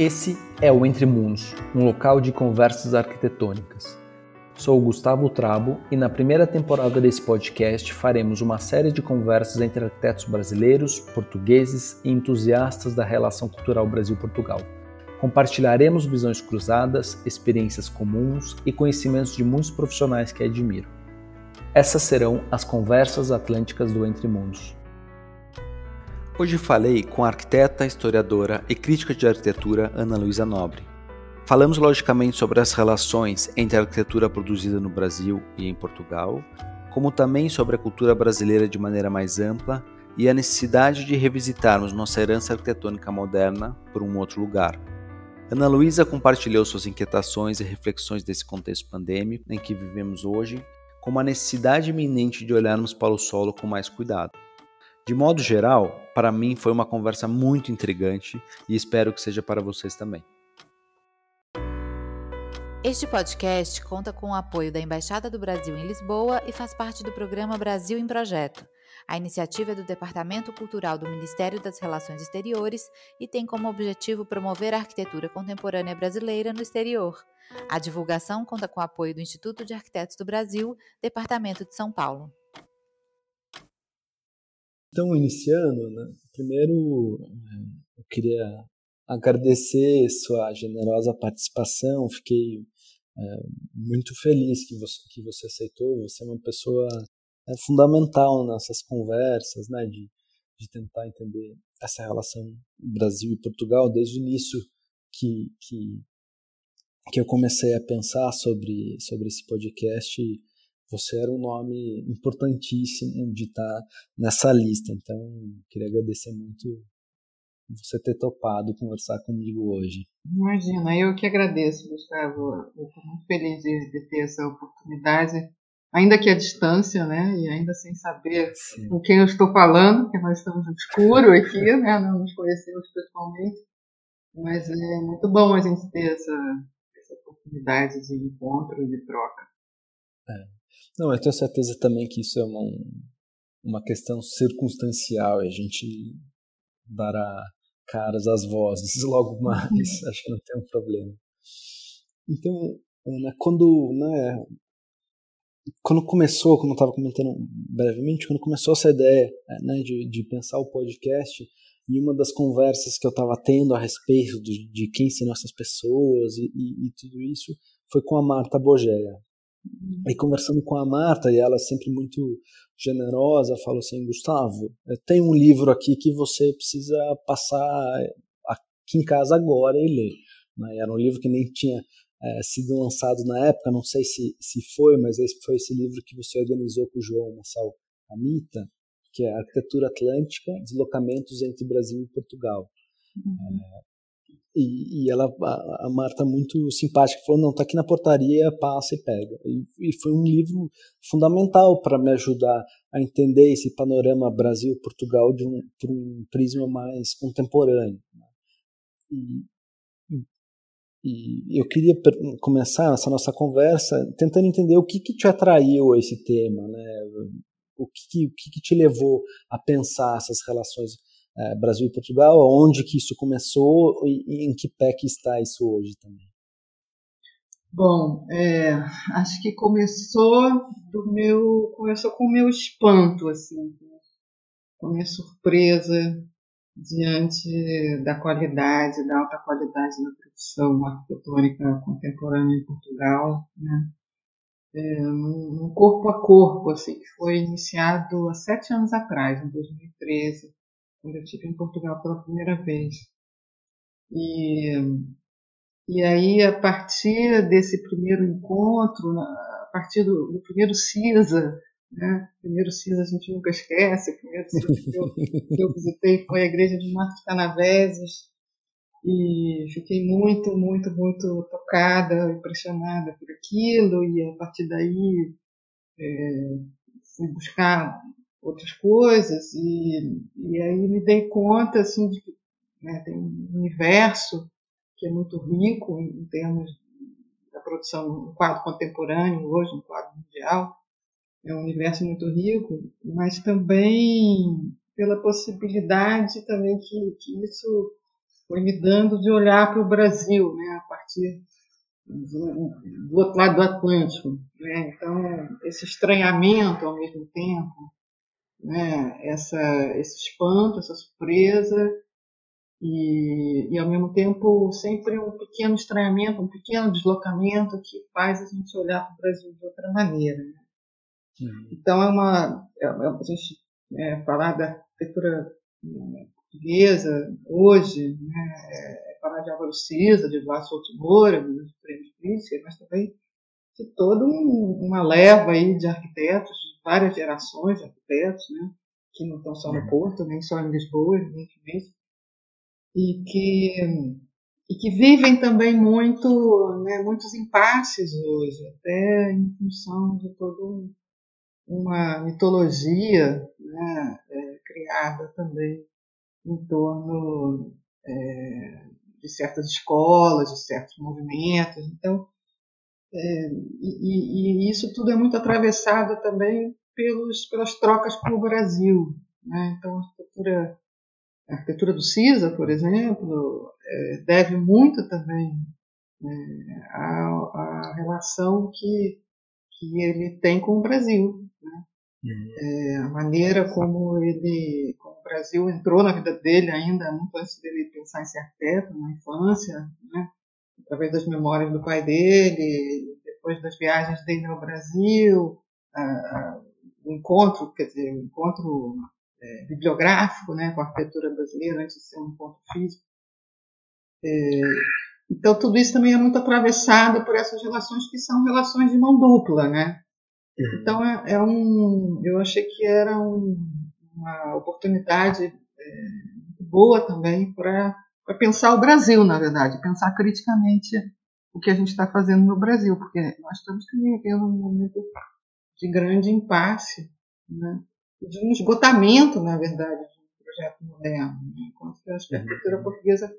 Esse é o Entre Mundos, um local de conversas arquitetônicas. Sou o Gustavo Trabo e na primeira temporada desse podcast faremos uma série de conversas entre arquitetos brasileiros, portugueses e entusiastas da relação cultural Brasil-Portugal. Compartilharemos visões cruzadas, experiências comuns e conhecimentos de muitos profissionais que admiro. Essas serão as conversas atlânticas do Entre Mundos. Hoje falei com a arquiteta, historiadora e crítica de arquitetura Ana Luísa Nobre. Falamos logicamente sobre as relações entre a arquitetura produzida no Brasil e em Portugal, como também sobre a cultura brasileira de maneira mais ampla e a necessidade de revisitarmos nossa herança arquitetônica moderna por um outro lugar. Ana Luísa compartilhou suas inquietações e reflexões desse contexto pandêmico em que vivemos hoje, com a necessidade iminente de olharmos para o solo com mais cuidado. De modo geral, para mim foi uma conversa muito intrigante e espero que seja para vocês também. Este podcast conta com o apoio da Embaixada do Brasil em Lisboa e faz parte do programa Brasil em Projeto. A iniciativa é do Departamento Cultural do Ministério das Relações Exteriores e tem como objetivo promover a arquitetura contemporânea brasileira no exterior. A divulgação conta com o apoio do Instituto de Arquitetos do Brasil, Departamento de São Paulo. Então, iniciando, né, primeiro eu queria agradecer sua generosa participação, fiquei é, muito feliz que você, que você aceitou, você é uma pessoa é, fundamental nessas conversas, né, de, de tentar entender essa relação Brasil e Portugal desde o início que, que, que eu comecei a pensar sobre, sobre esse podcast você era um nome importantíssimo de estar nessa lista. Então, queria agradecer muito você ter topado conversar comigo hoje. Imagina, eu que agradeço, Gustavo. Eu estou muito feliz de, de, ter essa oportunidade, ainda que à distância, né? E ainda sem saber Sim. com quem eu estou falando, porque nós estamos no escuro aqui, né? Não nos conhecemos pessoalmente. Mas é muito bom a gente ter essa, essa oportunidade de encontro, de troca. É. Não, eu tenho certeza também que isso é uma, uma questão circunstancial e a gente dará caras às vozes logo mais, acho que não tem um problema. Então, Ana, quando, né, quando começou, como eu estava comentando brevemente, quando começou essa ideia né, de, de pensar o podcast, e uma das conversas que eu estava tendo a respeito de, de quem são essas pessoas e, e, e, tudo isso foi com a Marta Bogeia. Aí conversando com a Marta, e ela sempre muito generosa, falou assim, Gustavo, tem um livro aqui que você precisa passar aqui em casa agora e ler. Né? Era um livro que nem tinha é, sido lançado na época, não sei se, se foi, mas esse foi esse livro que você organizou com o João Massal Amita, que é Arquitetura Atlântica, Deslocamentos entre Brasil e Portugal. Uhum. É, e, e, ela, a, a Marta, muito simpática, falou: não, tá aqui na portaria, passa e pega. E, e foi um livro fundamental para me ajudar a entender esse panorama Brasil-Portugal de um, por um prisma mais contemporâneo. Né? E, e eu queria começar essa nossa conversa tentando entender o que, que te atraiu a esse tema, né? o que, o que, que te levou a pensar essas relações é, Brasil e Portugal, onde que isso começou e, em que pé que está isso hoje também? Bom, é, acho que começou do meu começou com o meu espanto assim, com a minha surpresa diante da qualidade, da alta qualidade da produção arquitetônica contemporânea em Portugal, né? É, um corpo a corpo, assim, que foi iniciado há sete anos atrás, em 2013, quando eu estive em Portugal pela primeira vez. E, e aí, a partir desse primeiro encontro, a partir do, do primeiro CISA, né? primeiro CISA a gente nunca esquece, o primeiro CISA que eu, que eu visitei foi a igreja de Marcos Canaveses, e fiquei muito, muito, muito tocada, impressionada por aquilo, e a partir daí é, fui buscar outras coisas e, e aí me dei conta assim de que né, tem um universo que é muito rico em, em termos da produção no quadro contemporâneo hoje no quadro mundial é um universo muito rico mas também pela possibilidade também que, que isso foi me dando de olhar para o Brasil, né, a partir do, do outro lado do Atlântico. Né? Então, esse estranhamento ao mesmo tempo, né? essa, esse espanto, essa surpresa, e, e ao mesmo tempo sempre um pequeno estranhamento, um pequeno deslocamento que faz a gente olhar para o Brasil de outra maneira. Né? Uhum. Então, é uma. É, é, a gente é, falar da arquitetura né, portuguesa hoje, né, é, é falar de Álvaro Cisa, de Vlácio Moura, dos prêmios Príncipe, mas também de toda um, uma leva aí de arquitetos, de várias gerações de arquitetos, né, que não estão só no uhum. Porto, nem só em Lisboa, evidentemente, e que, e que vivem também muito, né, muitos impasses hoje, até em função de toda uma mitologia né, é, criada também em torno é, de certas escolas, de certos movimentos. Então, é, e, e, isso tudo é muito atravessado também pelos, pelas trocas com o Brasil. Né? Então, a arquitetura, a arquitetura do CISA, por exemplo, é, deve muito também né, à, à, relação que, que ele tem com o Brasil. Né? Uhum. É, a maneira como ele, como o Brasil entrou na vida dele ainda muito antes dele pensar em ser arquiteto, na infância, né? Através das memórias do pai dele, depois das viagens dele ao Brasil, o encontro, quer dizer, encontro é, bibliográfico né, com a arquitetura brasileira antes de ser um encontro físico. É, então tudo isso também é muito atravessado por essas relações que são relações de mão dupla, né? Uhum. Então é, é, um, eu achei que era um, uma oportunidade é, boa também para pensar o Brasil, na verdade, pensar criticamente o que a gente está fazendo no Brasil, porque nós estamos vivendo um momento de grande impasse, né? de um esgotamento, na verdade, de um projeto moderno, né? enquanto que a arquitetura uhum. portuguesa,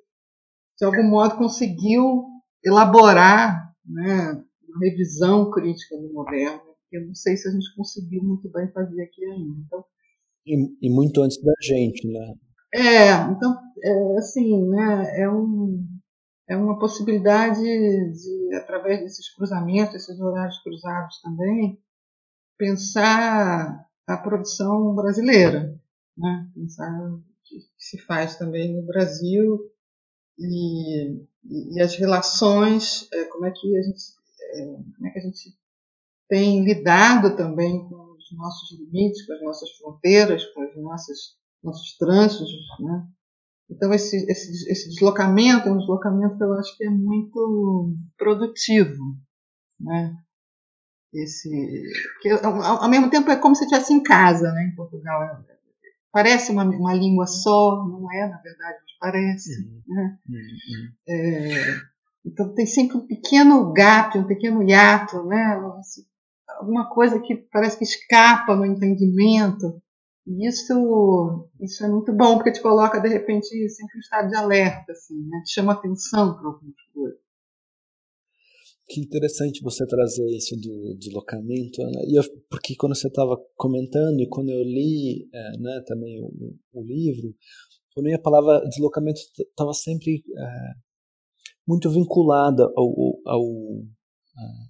de algum modo, conseguiu elaborar né, uma revisão crítica do moderno, que eu não sei se a gente conseguiu muito bem fazer aqui ainda. Então, e, e muito antes da gente, né? É, então, é, assim, né, é, um, é uma possibilidade de, através desses cruzamentos, esses horários cruzados também, pensar a produção brasileira, né? pensar o que se faz também no Brasil e, e as relações, é, como é que a gente, é, como é que a gente tem lidado também com os nossos limites, com as nossas fronteiras, com os nossos, nossos trânsitos. Né? Então, esse, esse, esse deslocamento é um deslocamento que eu acho que é muito produtivo. Né? Esse, porque, ao, ao mesmo tempo, é como se estivesse em casa né, em Portugal. Parece uma, uma língua só, não é, na verdade, mas parece. Uhum. Né? Uhum. É, então, tem sempre um pequeno gap, um pequeno hiato, né? alguma coisa que parece que escapa no entendimento. E isso, isso é muito bom, porque te coloca, de repente, sempre em estado de alerta, assim, né? te chama atenção para algumas coisas. Que interessante você trazer isso do deslocamento, Ana. E eu, porque quando você estava comentando e quando eu li é, né, também o, o livro, para mim a palavra deslocamento estava sempre é, muito vinculada ao, ao,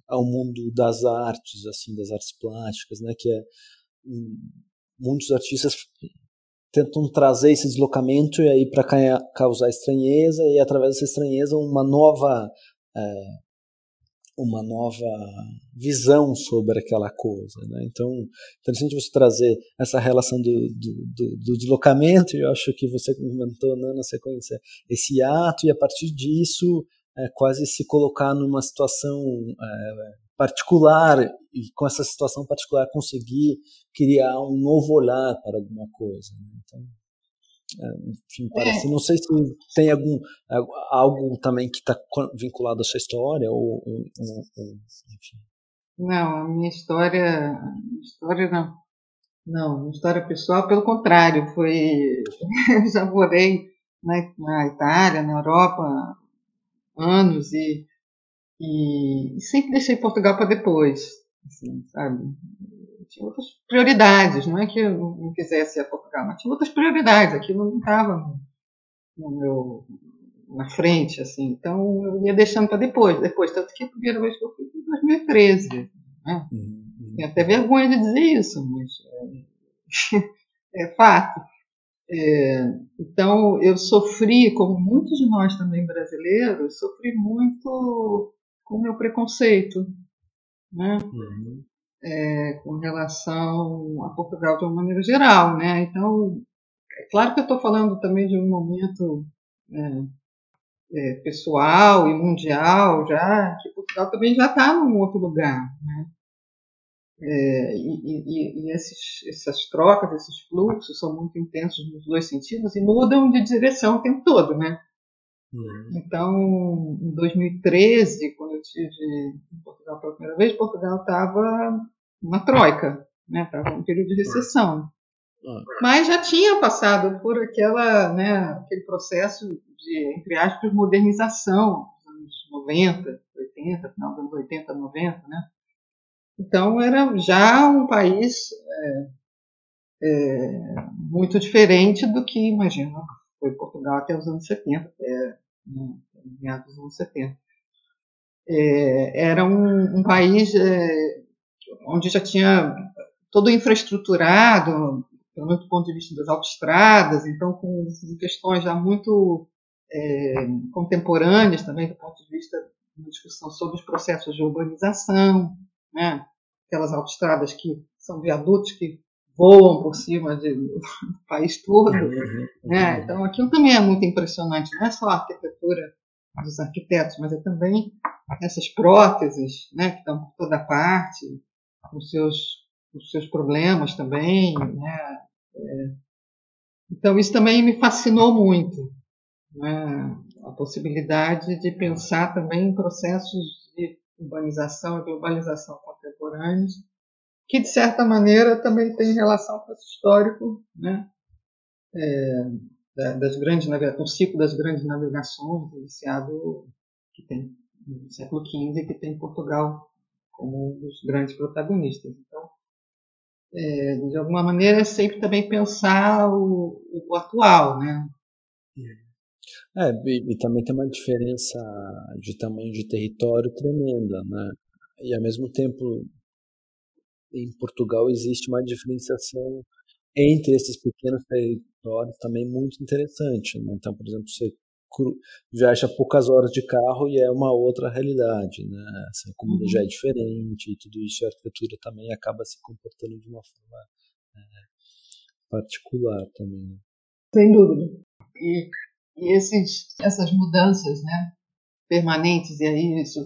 ao mundo das artes, assim, das artes plásticas, né, que é muitos artistas tentam trazer esse deslocamento e aí para causar estranheza e através dessa estranheza uma nova é, uma nova visão sobre aquela coisa, né? Então, interessante você trazer essa relação do, do, do, do deslocamento. Eu acho que você comentou né, na sequência esse ato e a partir disso é, quase se colocar numa situação é, particular e com essa situação particular conseguir criar um novo olhar para alguma coisa. Né? Então, é, enfim, parece. É. Não sei se tem algum algo também que está vinculado à sua história ou, ou, ou, enfim. Não, a minha história, história não. Não, minha história pessoal, pelo contrário, foi. já morei na, na Itália, na Europa, anos e, e, e sempre deixei Portugal para depois, assim, sabe? Tinha outras prioridades, não é que eu não quisesse ir a Portugal, mas tinha outras prioridades, aquilo não estava no, no, meu, na frente, assim. Então eu ia deixando para depois, depois. Tanto que a primeira vez que eu fui foi em 2013. Né? Uhum. Tenho até vergonha de dizer isso, mas é, é fato. É, então eu sofri, como muitos de nós também brasileiros, sofri muito com o meu preconceito, né? Uhum. É, com relação a Portugal de uma maneira geral, né? Então, é claro que eu estou falando também de um momento é, é, pessoal e mundial já, que Portugal também já está num outro lugar, né? É, e, e, e esses, essas trocas, esses fluxos são muito intensos nos dois sentidos e mudam de direção o tempo todo, né? Uhum. Então, em 2013, quando eu tive em Portugal pela primeira vez, Portugal estava uma troika, né? Estava um período de recessão. Uhum. Mas já tinha passado por aquela, né, aquele processo de, entre aspas, modernização dos anos 90, 80, final dos anos 80, 90, né? Então era já um país é, é, muito diferente do que, imagina, foi Portugal até os anos 70, até né, meados dos anos 70. É, era um, um país é, onde já tinha todo infraestruturado, pelo menos do ponto de vista das autoestradas, então com questões já muito é, contemporâneas também do ponto de vista de discussão sobre os processos de urbanização, né? aquelas autoestradas que são viadutos que voam por cima de, do país todo. Uhum, uhum. Né? Então, aquilo também é muito impressionante. Não é só a arquitetura dos arquitetos, mas é também essas próteses né, que estão por toda parte, com seus, os seus problemas também. Né? É, então, isso também me fascinou muito. Né? A possibilidade de pensar também em processos de urbanização e globalização contemporâneos, que de certa maneira também tem relação com esse histórico, né? É, das grandes o ciclo das grandes navegações iniciado que tem no século XV que tem Portugal como um dos grandes protagonistas. Então, é, de alguma maneira é sempre também pensar o, o atual, né? É, e, e, também tem uma diferença de tamanho de território tremenda, né? E ao mesmo tempo, em Portugal existe uma diferenciação entre esses pequenos territórios também muito interessante. Né? Então, por exemplo, você viaja poucas horas de carro e é uma outra realidade, né? Assim, a comida uhum. já é diferente e tudo isso, a arquitetura também acaba se comportando de uma forma é, particular também. Né? Sem dúvida. E e esses, essas mudanças né, permanentes, e aí isso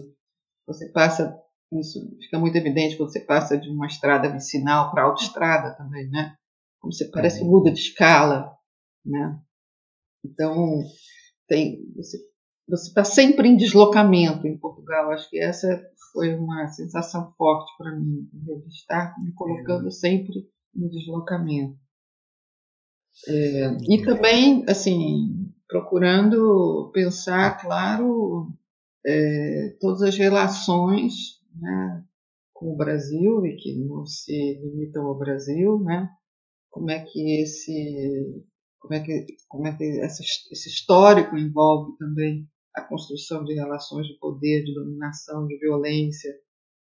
você passa, isso fica muito evidente quando você passa de uma estrada vicinal para autoestrada também, né? Como você parece uhum. muda de escala, né? Então, tem, você está sempre em deslocamento em Portugal. Acho que essa foi uma sensação forte para mim, de estar me colocando sempre em deslocamento. É, e também, assim, procurando pensar, claro, é, todas as relações né, com o Brasil e que não se limitam ao Brasil, né? Como é que esse, como é que, como é que essa, esse histórico envolve também a construção de relações de poder, de dominação, de violência,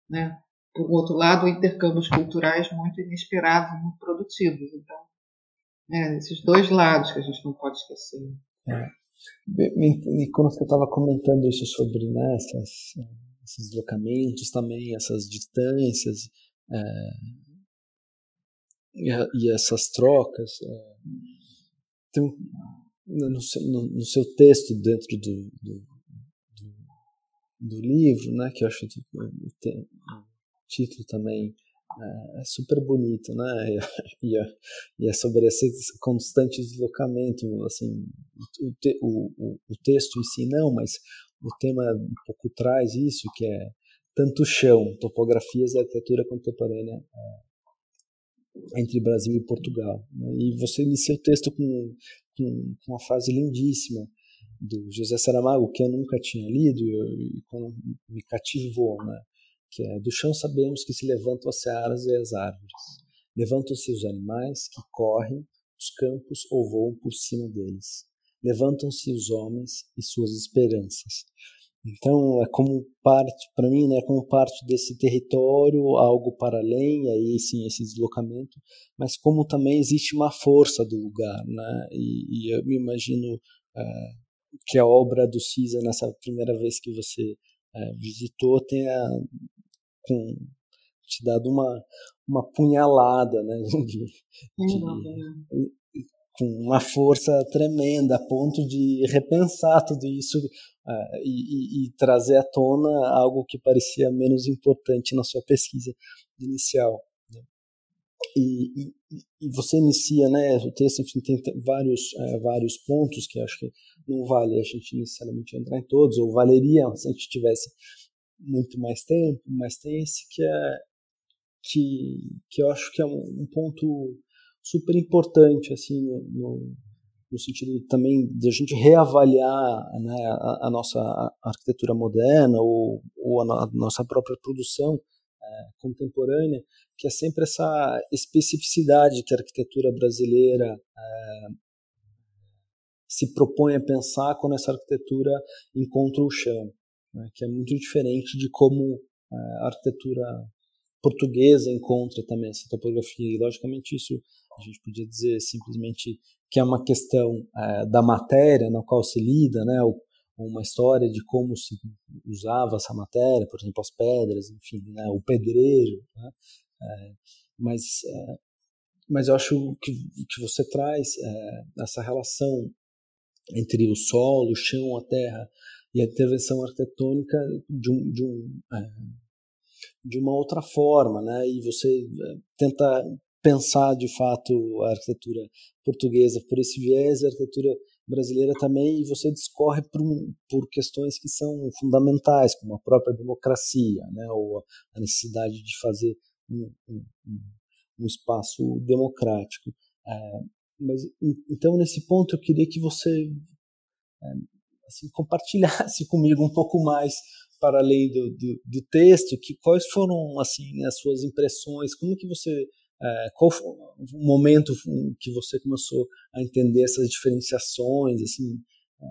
né? Por outro lado, intercâmbios culturais muito inesperados muito produtivos. Então, né, esses dois lados que a gente não pode esquecer. É. E quando você estava comentando isso sobre né, essas, esses deslocamentos também, essas distâncias é, e, e, essas trocas, é, tem, no, seu, no, no, seu texto dentro do, do, do, do livro, né, que eu acho que o título também é, é super bonito, né? E é, e é sobre esse constante deslocamento, assim, o, o, o, o, texto em si não, mas o tema um pouco traz isso, que é tanto chão, topografias da arquitetura contemporânea é, entre Brasil e Portugal. Né? E você inicia o texto com, com, com uma frase lindíssima do José Saramago, que eu nunca tinha lido e, e me cativou, né? que é do chão sabemos que se levantam as searas e as árvores. Levantam-se os animais que correm os campos ou voam por cima deles. Levantam-se os homens e suas esperanças. Então é como parte, para mim, né, como parte desse território, algo para além, aí sim esse deslocamento, mas como também existe uma força do lugar, né? E, e eu me imagino é, que a obra do Cisa nessa primeira vez que você é, visitou tenha com, te dado uma uma punhalada, né? De, de, com uma força tremenda, a ponto de repensar tudo isso uh, e, e, e, trazer à tona algo que parecia menos importante na sua pesquisa inicial. Né? E, e, você inicia, né, o texto enfim, tem vários, uh, vários pontos que acho que não vale a gente necessariamente entrar em todos, ou valeria se a gente tivesse muito mais tempo, mas tem esse que é que, que eu acho que é um, um ponto super importante assim no, no, no, sentido também de a gente reavaliar né, a, a, nossa arquitetura moderna ou, ou a, a, nossa própria produção é, contemporânea, que é sempre essa especificidade que a arquitetura brasileira é, se propõe a pensar quando essa arquitetura encontra o chão, né, que é muito diferente de como é, a arquitetura portuguesa encontra também essa topografia. E, logicamente, isso a gente podia dizer simplesmente que é uma questão é, da matéria na qual se lida, né? Uma história de como se usava essa matéria, por exemplo, as pedras, enfim, né? o pedreiro. Né? É, mas, é, mas eu acho que, que você traz é, essa relação entre o solo, o chão, a terra e a intervenção arquitetônica de um, de um é, de uma outra forma, né? E você eh, tenta pensar de fato a arquitetura portuguesa por esse viés, a arquitetura brasileira também, e você discorre por, por questões que são fundamentais, como a própria democracia, né? Ou a necessidade de fazer um, um, um espaço democrático. É, mas então nesse ponto eu queria que você é, assim, compartilhasse comigo um pouco mais para além do, do, do, texto, que quais foram assim as suas impressões, como que você é, qual foi o momento que você começou a entender essas diferenciações, assim, é,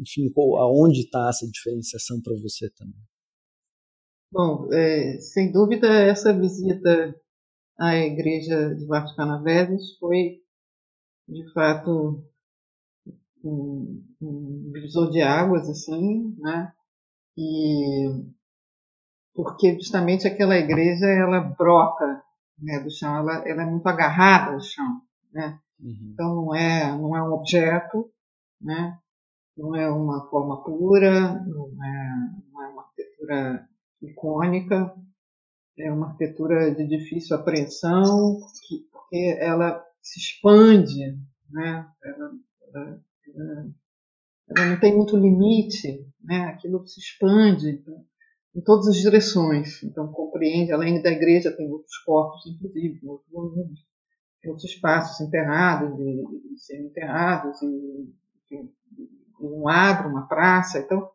enfim, aonde está essa diferenciação para você também? Bom, é, sem dúvida essa visita à igreja de Vaticana Vedas foi de fato um, um de águas assim, né? e porque justamente aquela igreja ela brota né, do chão, ela, ela é muito agarrada ao chão, né? Uhum. Então não é não é um objeto, né? Não é uma forma pura, não é, não é uma arquitetura icônica, é uma arquitetura de difícil apreensão, que, porque ela se expande, né? Ela, ela, ela, não tem muito limite, né? aquilo se expande em todas as direções. Então, compreende, além da igreja, tem outros corpos, inclusive, outros volumes, outros espaços enterrados e, e semi-enterrados, e, um adro, uma praça. Então,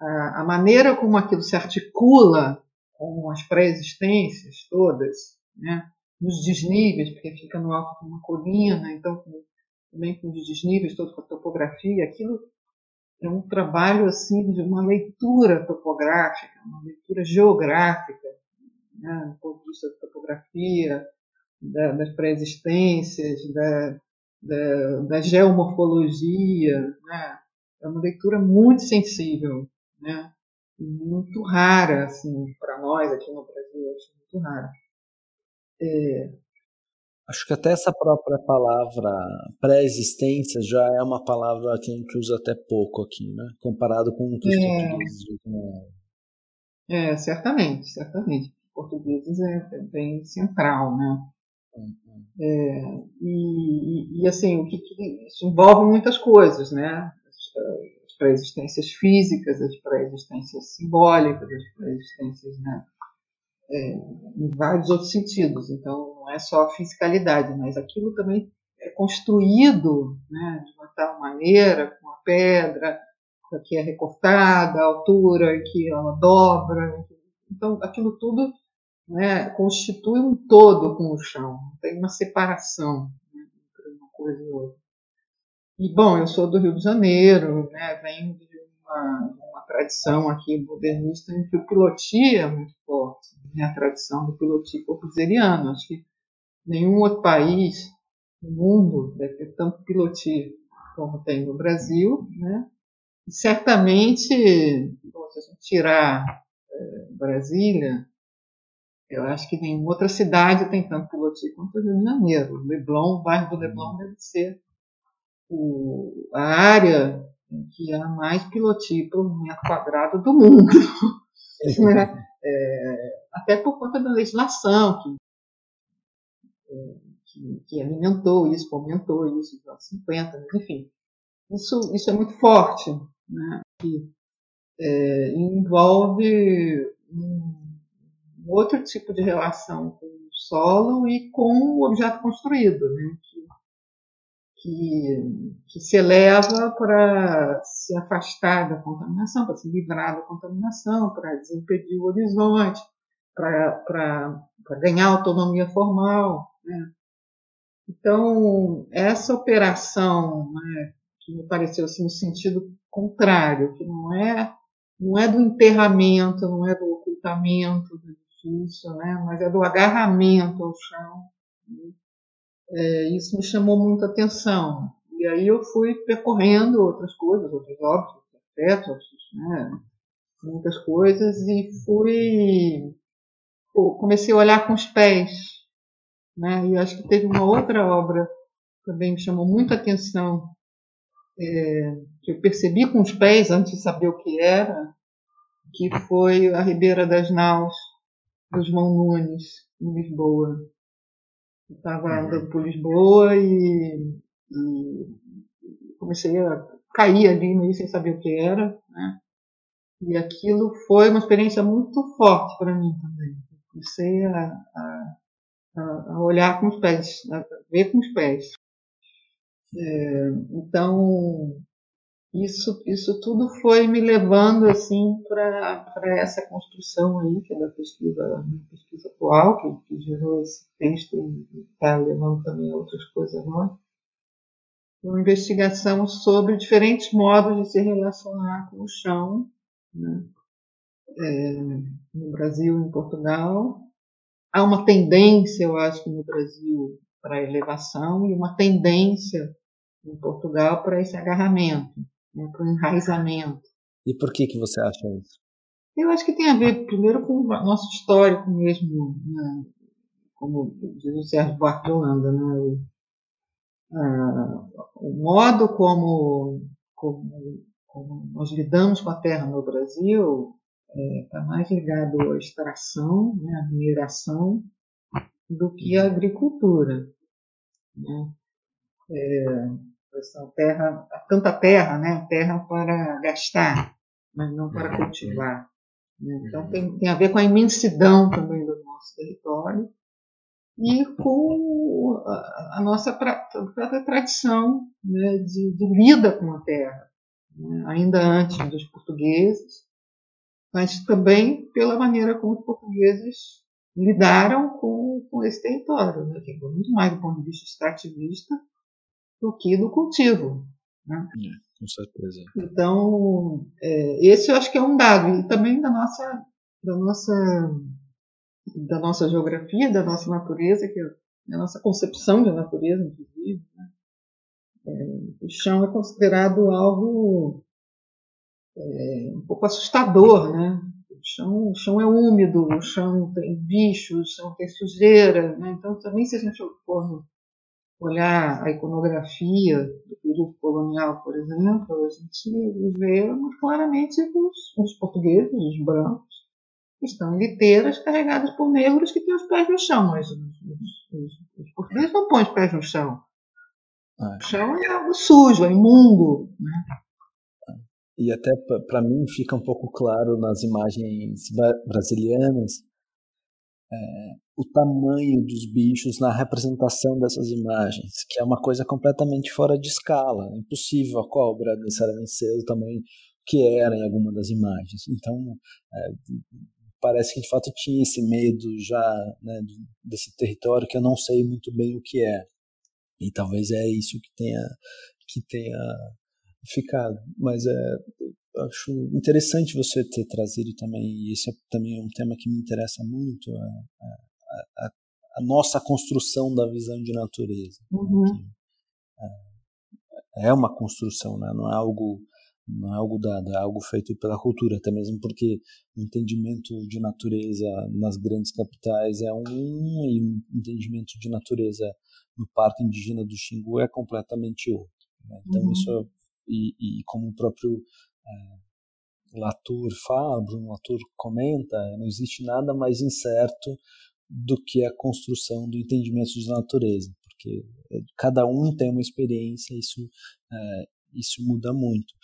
a, a maneira como aquilo se articula com as pré-existências todas, né? nos desníveis, porque fica no alto de uma colina, então também com os desníveis, com a topografia, aquilo é um trabalho assim de uma leitura topográfica, uma leitura geográfica, né, do ponto de vista da topografia, da, das pré-existências, da, da, da, geomorfologia, né, é uma leitura muito sensível, né, muito rara assim para nós aqui no Brasil, acho muito rara. É, Acho que até essa própria palavra pré-existência já é uma palavra que a gente usa até pouco aqui, né? Comparado com outros é. portugueses. É, certamente, certamente. Portugueses é, é bem central, né? Uhum. É, e, e, assim, o que, que, isso envolve muitas coisas, né? As, as pré-existências físicas, as pré-existências simbólicas, as pré-existências né? é, em vários outros sentidos. Então, não é só a fisicalidade, mas aquilo também é construído né, de uma tal maneira, com a pedra, que é recortada, a altura que ela dobra. Então, aquilo tudo né, constitui um todo com o chão, tem uma separação né, entre uma coisa e outra. E, bom, eu sou do Rio de Janeiro, né, venho de uma, uma tradição aqui modernista em que o piloti é muito forte, né, a tradição do piloti corpuseriano. Acho que nenhum outro país no mundo deve ter tanto piloti como tem no Brasil, né? E certamente, se a gente tirar é, Brasília, eu acho que nenhuma outra cidade tem tanto piloti quanto o Rio de Janeiro. O Leblon, o bairro do Leblon deve ser o, a área em que há mais piloti por metro quadrado do mundo. né? é, até por conta da legislação que, que, que, alimentou isso, fomentou isso nos anos 50, enfim. Isso, isso é muito forte, né? que é, envolve um, um, outro tipo de relação com o solo e com o objeto construído, né? que que, que se eleva para se afastar da contaminação, para se livrar da contaminação, para desimpedir o horizonte, para ganhar autonomia formal. Né? Então, essa operação, né, que me pareceu assim, no sentido contrário, que não é, não é do enterramento, não é do ocultamento do edifício, né, mas é do agarramento ao chão, né? é, isso me chamou muita atenção. E aí eu fui percorrendo outras coisas, outros óbitos, afetos, né, muitas coisas, e fui. comecei a olhar com os pés. Né, e acho que teve uma outra obra que também me chamou muita atenção, é, que eu percebi com os pés antes de saber o que era, que foi a Ribeira das Naus, do João Nunes, em Lisboa. Estava uhum. andando por Lisboa e, e, comecei a cair ali meio sem saber o que era, né? E aquilo foi uma experiência muito forte para mim também. Comecei a, a, a, olhar com os pés, a ver com os pés. É, então, isso, isso tudo foi me levando assim para essa construção aí, que é da pesquisa, pesquisa atual, que, que gerou esse texto e está levando também a outras coisas agora. Uma investigação sobre diferentes modos de se relacionar com o chão, né? é, no Brasil e em Portugal. Há uma tendência, eu acho, no Brasil para a elevação e uma tendência em Portugal para esse agarramento né, para o enraizamento. E por que, que você acha isso? Eu acho que tem a ver, primeiro, com o nosso histórico mesmo, né, como diz o Sérgio Buarque de Holanda, né, o, o modo como, como, como, nós lidamos com a terra no Brasil está é, mais ligado à extração, né, à mineração, do que à agricultura. Né. É, expressão terra, tanta terra, né? Terra para gastar, mas não para cultivar. Né? Então tem, tem a ver com a imensidão também do nosso território e com a, a nossa própria tradição né, de, de, lida com a terra, né? ainda antes dos portugueses, mas também pela maneira como os portugueses lidaram com, com esse território, né, que é muito mais do ponto de vista extrativista do que do cultivo. Né? É, com certeza. Então, é, esse eu acho que é um dado, e também da nossa, da nossa, da nossa geografia, da nossa natureza, que é a nossa concepção de natureza, inclusive. Né? É, o chão é considerado algo é, um pouco assustador, né? O chão, o chão é úmido, o chão tem bichos, o chão tem sujeira, né? Então, também se a gente for olhar a iconografia do período colonial, por exemplo, a gente vê muito claramente os, os portugueses, os brancos, que estão em liteiras carregadas por negros que têm os pés no chão, mas os, os, os portugueses não põem os pés no chão. Ah. O chão é algo sujo, é imundo. Né? E até para mim fica um pouco claro nas imagens brasilianas é, o tamanho dos bichos na representação dessas imagens, que é uma coisa completamente fora de escala. Impossível a cobra necessariamente ser o tamanho que era em alguma das imagens. Então, é, parece que de fato tinha esse medo já né, desse território que eu não sei muito bem o que é. E talvez é isso que tenha que tenha ficado. Mas é, acho interessante você ter trazido também, e esse é também um tema que me interessa muito, a, a, a, a nossa construção da visão de natureza. Né, uhum. é, é, uma construção, né? não é algo não é algo dado, é algo feito pela cultura, até mesmo porque o entendimento de natureza nas grandes capitais é um e o entendimento de natureza no Parque Indígena do Xingu é completamente outro. Né? Então uhum. isso e, e, como o próprio é, Latour fala, Bruno Latour comenta, não existe nada mais incerto do que a construção do entendimento de natureza, porque é, cada um tem uma experiência, isso é, isso muda muito.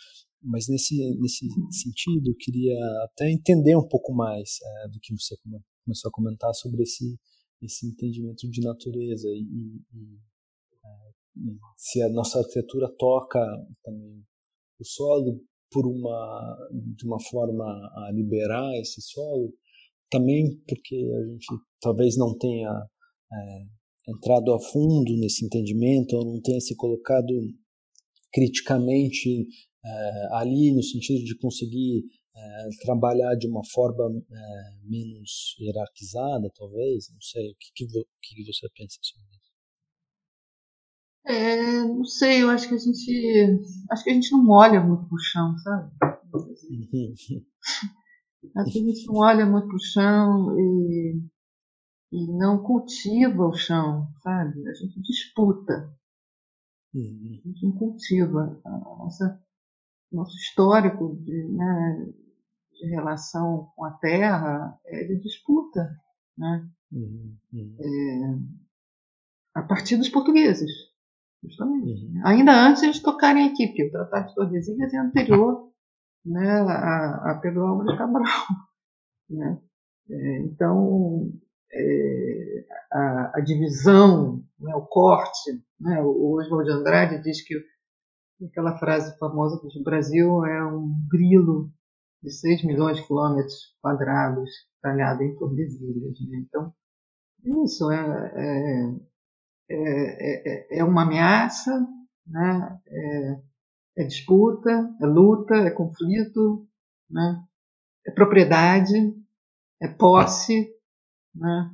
Mas nesse nesse sentido, eu queria até entender um pouco mais do que você começou a comentar sobre esse esse entendimento de natureza e, e, se a nossa arquitetura toca também o solo por uma de uma forma a liberar esse solo também porque a gente talvez não tenha é, entrado a fundo nesse entendimento ou não tenha se colocado criticamente é, ali no sentido de conseguir é, trabalhar de uma forma é, menos hierarquizada talvez não sei. O que que, o que você pensa sobre isso é, não sei, eu acho que a gente. Acho que a gente não olha muito pro chão, sabe? acho que a gente não olha muito pro chão e, e não cultiva o chão, sabe? A gente disputa. Uhum. A gente não cultiva. A nossa, nosso histórico de, né, de relação com a terra é de disputa. Né? Uhum. Uhum. É, a partir dos portugueses. Justamente. Uhum. Ainda antes eles tocarem aqui, porque o Tratado de Tordesilhas é anterior né, a, a Pedro Álvares Cabral. Né? É, então, é, a, a, divisão, né, o corte, né, o Oswald de Andrade diz que aquela frase famosa que o Brasil é um grilo de 6 milhões de quilômetros quadrados talhado em Tordesilhas. Né? Então, isso é, é é, é, é, é uma ameaça, né? é, é disputa, é luta, é conflito, né? é propriedade, é posse, né?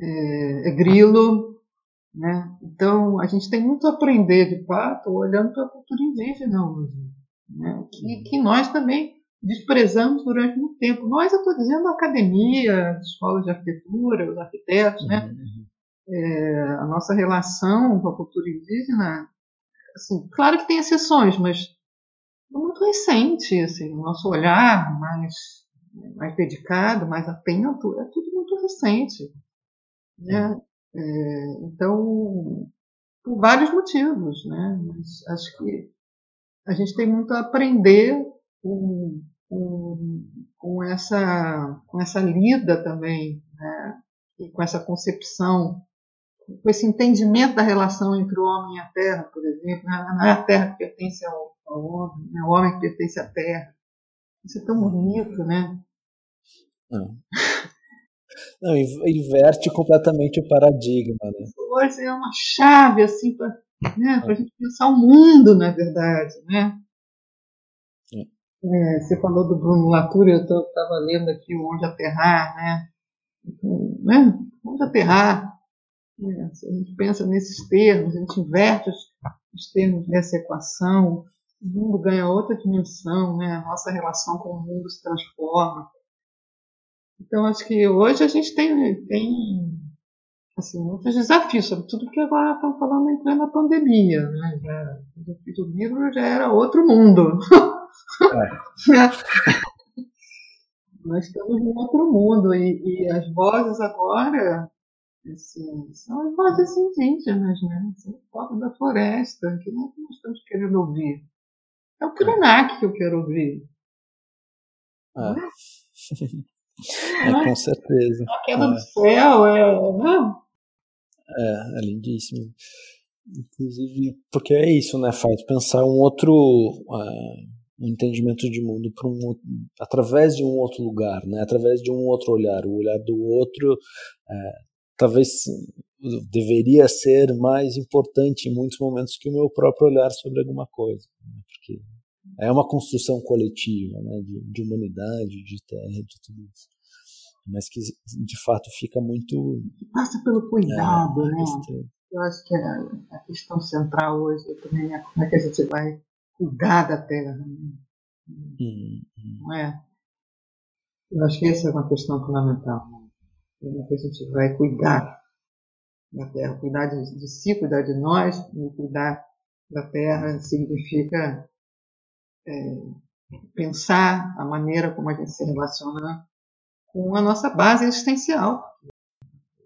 é, é grilo. Né? Então, a gente tem muito a aprender, de fato, olhando para a cultura indígena hoje, né? que, que nós também desprezamos durante muito tempo. Nós, eu estou dizendo a academia, as escolas de arquitetura, os arquitetos, né? Uhum é, a nossa relação com a cultura indígena, assim, claro que tem exceções, mas é muito recente, assim, o nosso olhar mais, mais dedicado, mais atento, é tudo muito recente. Né? É, então, por vários motivos, né? Mas acho que a gente tem muito a aprender com, com, com essa, com essa lida também, né? E com essa concepção com esse entendimento da relação entre o homem e a terra, por exemplo. Né? Não é a terra que pertence ao, ao homem, é o homem que pertence à terra. Isso é tão bonito, né? Não. Não, inverte completamente o paradigma. Né? Hoje é uma chave assim para né, a gente pensar o mundo, na verdade. Né? É. É, você falou do Bruno Latour, eu estava lendo aqui o Onde Aterrar, né? né? Onde Aterrar é, se a gente pensa nesses termos, a gente inverte os, os termos dessa equação, o mundo ganha outra dimensão, né? a nossa relação com o mundo se transforma. Então, acho que hoje a gente tem, tem assim, muitos desafios, sobretudo porque agora estão falando em plena pandemia. Né? Já, o desafio do livro já era outro mundo. É. Nós estamos em outro mundo e, e as vozes agora Assim, são as vozes indígenas, né? São o povo da floresta, que não é que nós estamos querendo ouvir. É o Krenak que eu quero ouvir. Ah. É, é, com certeza. A queda é. do céu é. Não? É, é lindíssimo. Inclusive, porque é isso, né? Faz pensar um outro. Uh, um entendimento de mundo para um, através de um outro lugar, né? através de um outro olhar. O olhar do outro é, talvez deveria ser mais importante em muitos momentos que o meu próprio olhar sobre alguma coisa, né? porque é uma construção coletiva, né? de, de humanidade, de terra, de tudo isso mas que de fato fica muito. Passa pelo cuidado, é, né? Eu acho que a, a, questão central hoje também é como é que a gente vai cuidar da terra. Né? Hum. Não é? Eu acho que essa é uma questão fundamental. Né? É que a gente vai cuidar da terra? Cuidar de, de si, cuidar de nós, e cuidar da terra significa é, pensar a maneira como a gente se relaciona com a nossa base existencial.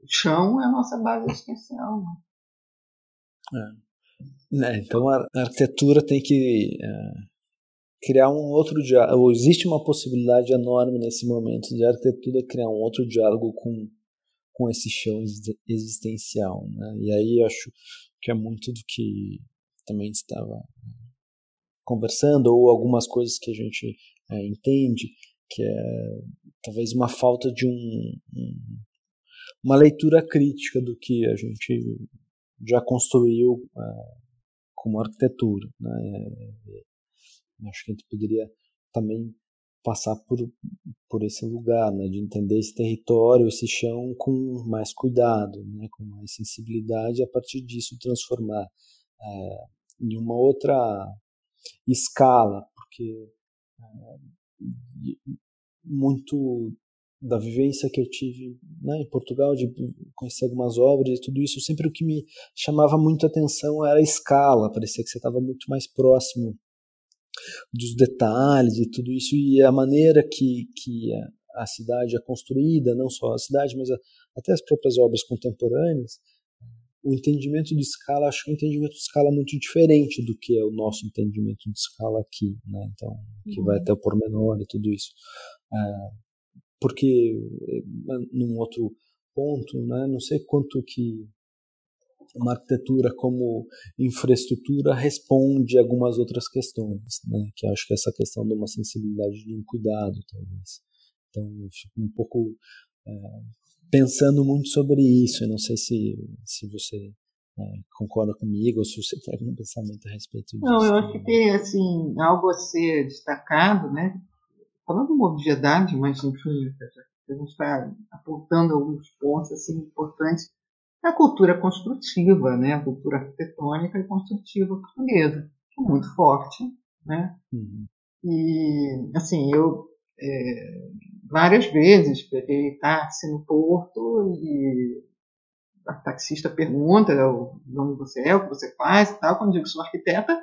O chão é a nossa base existencial. É. É, então a arquitetura tem que é, criar um outro diálogo. Existe uma possibilidade enorme nesse momento de arquitetura criar um outro diálogo com, com esse chão existencial. Né? E aí acho que é muito do que também estava conversando, ou algumas coisas que a gente é, entende, que é talvez uma falta de um, um, uma leitura crítica do que a gente já construiu é, como arquitetura. Né? Acho que a gente poderia também passar por, por esse lugar, né? de entender esse território, esse chão com mais cuidado, né? com mais sensibilidade, e a partir disso transformar é, em uma outra escala, porque é, muito da vivência que eu tive né, em Portugal, de conhecer algumas obras e tudo isso, sempre o que me chamava muito atenção era a escala, parecia que você estava muito mais próximo dos detalhes e tudo isso, e a maneira que, que a, a cidade é construída, não só a cidade, mas a, até as próprias obras contemporâneas, o entendimento de escala, acho que é um entendimento de escala muito diferente do que é o nosso entendimento de escala aqui, né? Então, que vai uhum. até o pormenor e tudo isso. É, porque, eh, num outro ponto, né, não sei quanto que uma arquitetura como infraestrutura responde algumas outras questões, né, que acho que essa questão de uma sensibilidade, de um cuidado, talvez. Então, fico um pouco é, pensando muito sobre isso, eu não sei se, se você é, concorda comigo ou se você tem algum pensamento a respeito disso. Não, eu acho que assim, algo a ser destacado, né? falando uma obviedade, mas enfim, a gente está apontando alguns pontos assim, importantes. A cultura construtiva, né? a cultura arquitetônica e construtiva portuguesa, que é muito forte. Né? Uhum. E, assim, eu é, várias vezes peguei táxi no porto e a taxista pergunta de onde você é, o que você faz e tal. Quando eu digo que sou arquiteta,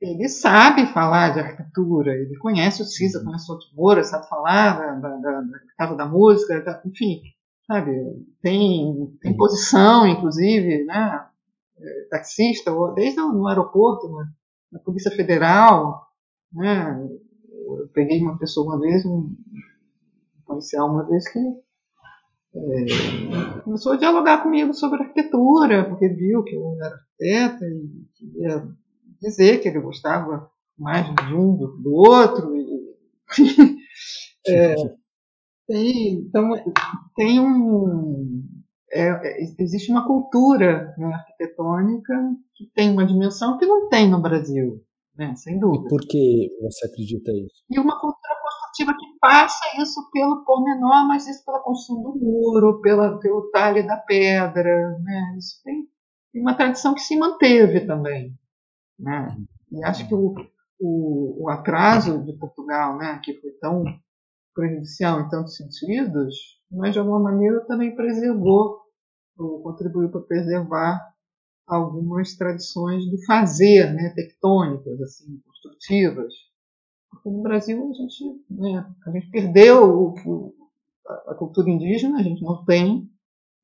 ele sabe falar de arquitetura, ele conhece o Cisa, uhum. conhece o Moura, sabe falar da, da, da, da Casa da Música, da, enfim, sabe, tem, tem posição, inclusive, né, é, taxista, desde no aeroporto, né, na Polícia Federal, né, eu peguei uma pessoa uma vez, um policial uma vez que é, começou a dialogar comigo sobre arquitetura, porque viu que eu era arquiteta e queria dizer que ele gostava mais de um do, do outro. E, é, tem, então, tem um. É, é, existe uma cultura né, arquitetônica que tem uma dimensão que não tem no Brasil, né, sem dúvida. E por que você acredita isso? E uma cultura construtiva que passa isso pelo pormenor, mas isso pela construção do muro, pela, pelo talhe da pedra. Né, isso tem, tem uma tradição que se manteve também. Né? E acho que o, o, o atraso de Portugal, né, que foi tão prejudicial em tantos sentidos, mas de alguma maneira também preservou, ou contribuiu para preservar algumas tradições do fazer, né, tectônicas, assim, construtivas. Porque no Brasil a gente, né, a gente perdeu o, a cultura indígena, a gente não tem,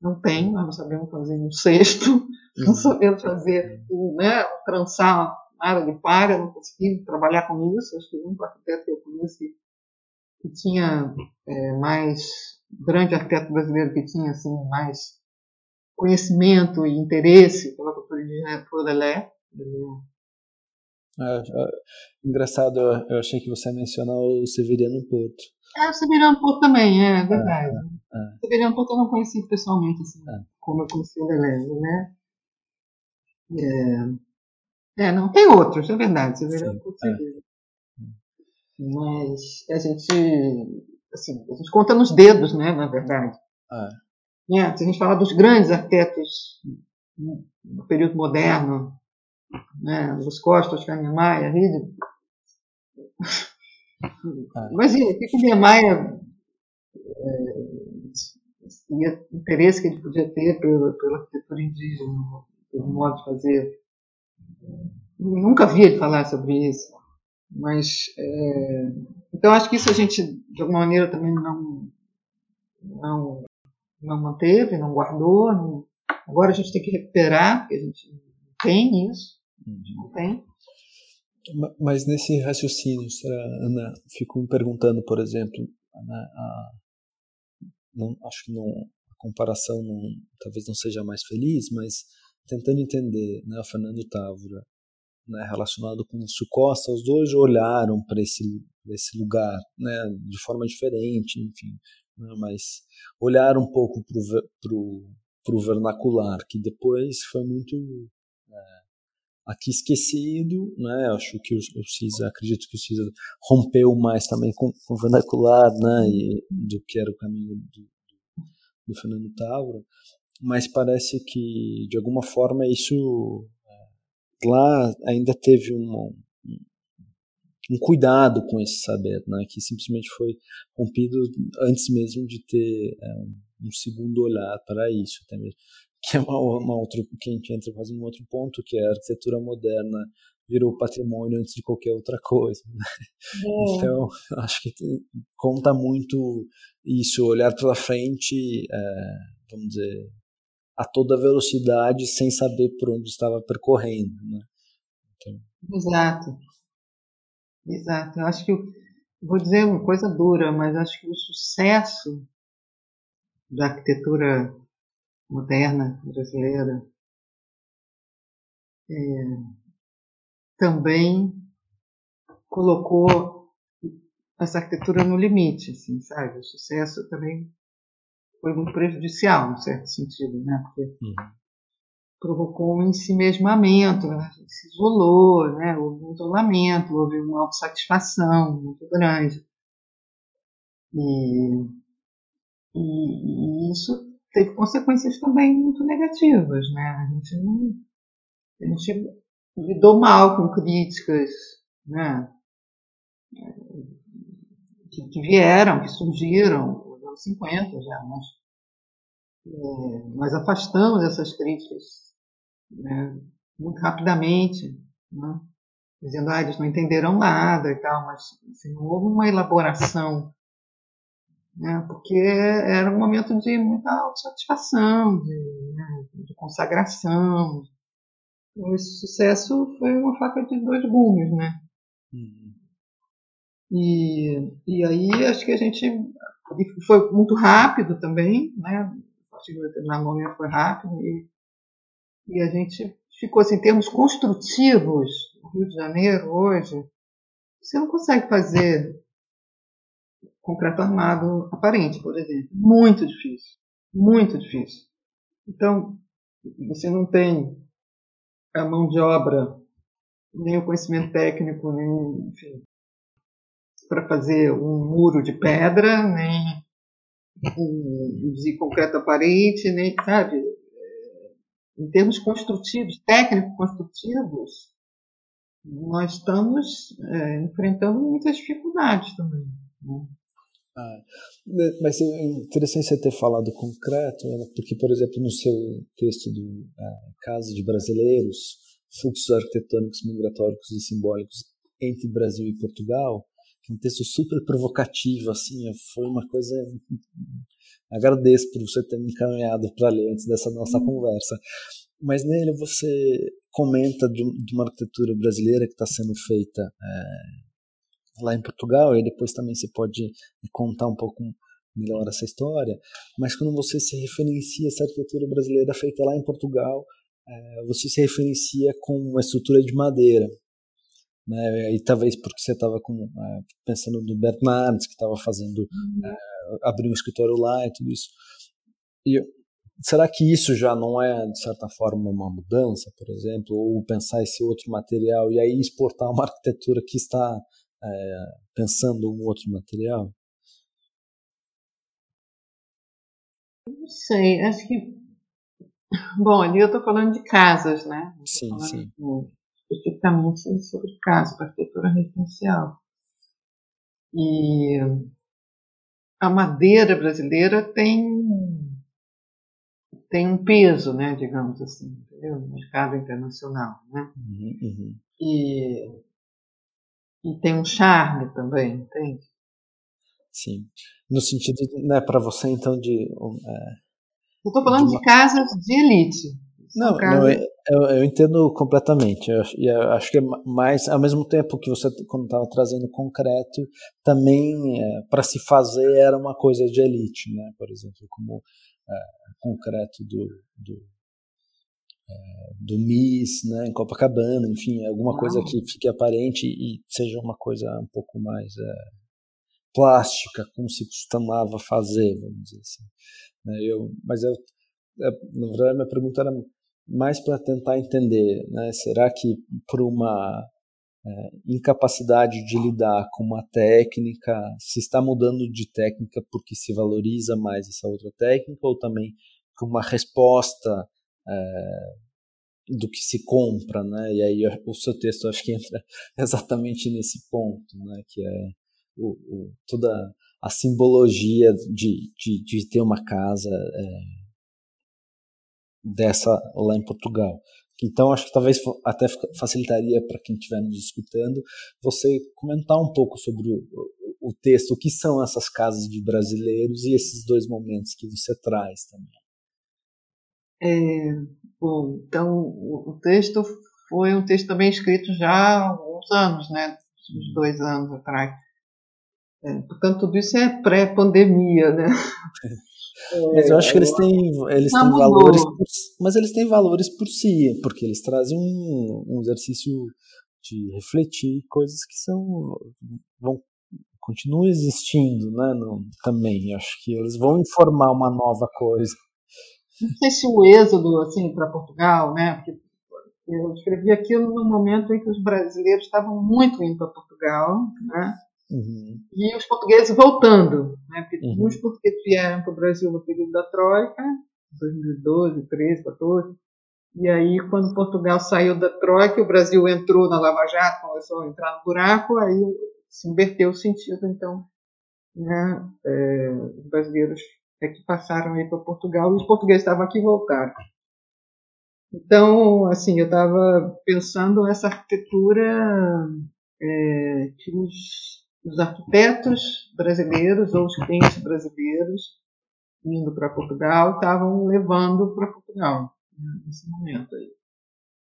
não tem, nós não sabemos fazer um cesto, uhum. não sabemos fazer, né, trançar nada de palha, não consegui trabalhar com isso. Acho que o único arquiteto que eu conheço que, tinha é, mais, grande arquiteto brasileiro que tinha assim, mais conhecimento e interesse pela cultura indígena foi o Lelé. É, é, engraçado, eu achei que você mencionou o Severiano Porto. É, o Severiano Porto também, é verdade. É, é. O Severiano Porto eu não conheci pessoalmente. Assim. como eu conheci o Deleuze, né? É, é, não, tem outros, é verdade, com certeza. Mas a gente, assim, a gente conta nos dedos, né, na verdade. É. É, se a gente falar dos grandes arquitetos no período moderno, né, Luz Costa, Oscar Niemeyer, Ride. É. Imagina, o que o Niemeyer é, o interesse que ele podia ter pela, pela arquitetura indígena, pelo modo de fazer. Nunca vi ele falar sobre isso. Mas, é, então acho que isso a gente, de alguma maneira, também não, não, não manteve, não guardou. Não, agora a gente tem que recuperar, porque a gente não tem isso. Não tem. Mas nesse raciocínio, Ana, fico me perguntando, por exemplo, né, a, não, acho que não, a comparação não, talvez não seja mais feliz, mas tentando entender, né, o Fernando Távora, né, relacionado com o Sul Costa, os dois olharam para esse, esse lugar, né, de forma diferente, enfim, né, mas olharam um pouco para o vernacular, que depois foi muito é, aqui esquecido, né? Acho que o, o CISA, acredito que o CISA rompeu mais também com, com o vernacular, né? E, do que era o caminho do, do Fernando Távora, mas parece que de alguma forma isso lá ainda teve um, um cuidado com esse saber, né? Que simplesmente foi rompido antes mesmo de ter é, um segundo olhar para isso, até mesmo que é uma, uma outra, que a gente entra quase um outro ponto, que é a arquitetura moderna virou patrimônio antes de qualquer outra coisa. Né? É. Então, acho que conta muito isso, olhar para frente, é, vamos dizer, a toda velocidade, sem saber por onde estava percorrendo. Né? Então... Exato. Exato. Eu acho que, vou dizer uma coisa dura, mas acho que o sucesso da arquitetura moderna brasileira é, também colocou essa arquitetura no limite, assim, sabe? O sucesso também foi muito prejudicial, em certo sentido, né? Porque uhum. provocou um ensimesmamento, né? se isolou, né? Houve um isolamento, houve uma autossatisfação muito grande. E, e, e isso teve consequências também muito negativas, né? A gente não, a gente lidou mal com críticas, né? Que, que vieram, que surgiram 50 já, mas é, nós afastamos essas críticas né, muito rapidamente, né? dizendo, ah, eles não entenderam nada e tal, mas assim, não houve uma elaboração né, porque era um momento de muita autossatisfação, de, né, de consagração. Então, esse sucesso foi uma faca de dois gumes, né? Uhum. E, e aí acho que a gente foi muito rápido também, né? A partir de determinado momento foi rápido e, e a gente ficou assim, em termos construtivos, no Rio de Janeiro hoje, você não consegue fazer concreto armado aparente, por exemplo. Muito difícil. Muito difícil. Então, você não tem a mão de obra, nem o conhecimento técnico, nem, enfim, para fazer um muro de pedra, nem um, de concreto aparente, nem, sabe? Em termos construtivos, técnico-construtivos, nós estamos é, enfrentando muitas dificuldades também. Né? Ah, mas é interessante você ter falado concreto, né? porque, por exemplo, no seu texto do é, de Brasileiros, Fluxos Arquitetônicos Migratórios e Simbólicos entre Brasil e Portugal, é um texto super provocativo, assim, foi uma coisa... Agradeço por você ter me encaminhado para ler antes dessa nossa uhum. conversa. Mas nele você comenta de, uma arquitetura brasileira que está sendo feita... É, lá em Portugal, e depois também você pode contar um pouco melhor essa história, mas quando você se referencia essa arquitetura brasileira feita lá em Portugal, é, você se referencia com uma estrutura de madeira, né? E talvez porque você estava é, pensando no Bernardes, que estava fazendo, uhum. é, abriu um escritório lá e tudo isso. E será que isso já não é, de certa forma, uma mudança, por exemplo, ou pensar esse outro material e aí exportar uma arquitetura que está é, pensando um outro material? Não sei, acho que. Bom, ali eu estou falando de casas, né? Sim, sim. Especificamente sobre casas, arquitetura residencial. E a madeira brasileira tem tem um peso, né, digamos assim, entendeu? no mercado internacional, né? Uhum, uhum. E, e tem um charme também, entende? Sim, no sentido, né, para você então de é, eu estou falando de, uma... de, casas de elite. Não, casas... não eu, eu, entendo completamente. Eu, eu, acho que é mais, ao mesmo tempo que você, quando estava trazendo concreto, também é, para se fazer era uma coisa de elite, né? Por exemplo, como é, concreto do, do, é, do MIS, né, em Copacabana, enfim, alguma coisa que fique aparente e seja uma coisa um pouco mais é, plástica, como se costumava fazer, vamos dizer assim. Né, eu, mas eu, é, na verdade, minha pergunta era mais para tentar entender, né, será que por uma é, incapacidade de lidar com uma técnica, se está mudando de técnica porque se valoriza mais essa outra técnica ou também por uma resposta é, do que se compra, né? E aí o seu texto acho que entra exatamente nesse ponto, né? Que é o, o, toda a simbologia de, de, de ter uma casa é, dessa lá em Portugal. Então, acho que talvez até facilitaria para quem estiver nos escutando você comentar um pouco sobre o, o, texto, o que são essas casas de brasileiros e esses dois momentos que você traz também. É, bom, então, o, texto foi um texto também escrito já há alguns anos, né? Uns uhum. dois anos atrás. É, portanto, tudo isso é pré-pandemia, né? Mas eu acho que eles têm, eles têm valores, por, mas eles têm valores por si, porque eles trazem um, um exercício de refletir coisas que são vão continuam existindo, né? No, também acho que eles vão informar uma nova coisa. Não sei se o êxodo assim para Portugal, né? Porque eu escrevi aquilo no momento em que os brasileiros estavam muito indo para Portugal, né? Uhum. E os portugueses voltando, né? porque uhum. muitos portugueses vieram para o Brasil no período da Troika, 2012, 13, 14. E aí, quando Portugal saiu da Troika, o Brasil entrou na Lava Jato, começou a entrar no buraco, aí se inverteu o sentido. Então, né, é, os brasileiros é que passaram aí para Portugal e os portugueses estavam aqui e voltaram. Então, assim, eu estava pensando nessa arquitetura é, que os os arquitetos brasileiros ou os clientes brasileiros indo para Portugal estavam levando para Portugal né, nesse momento aí.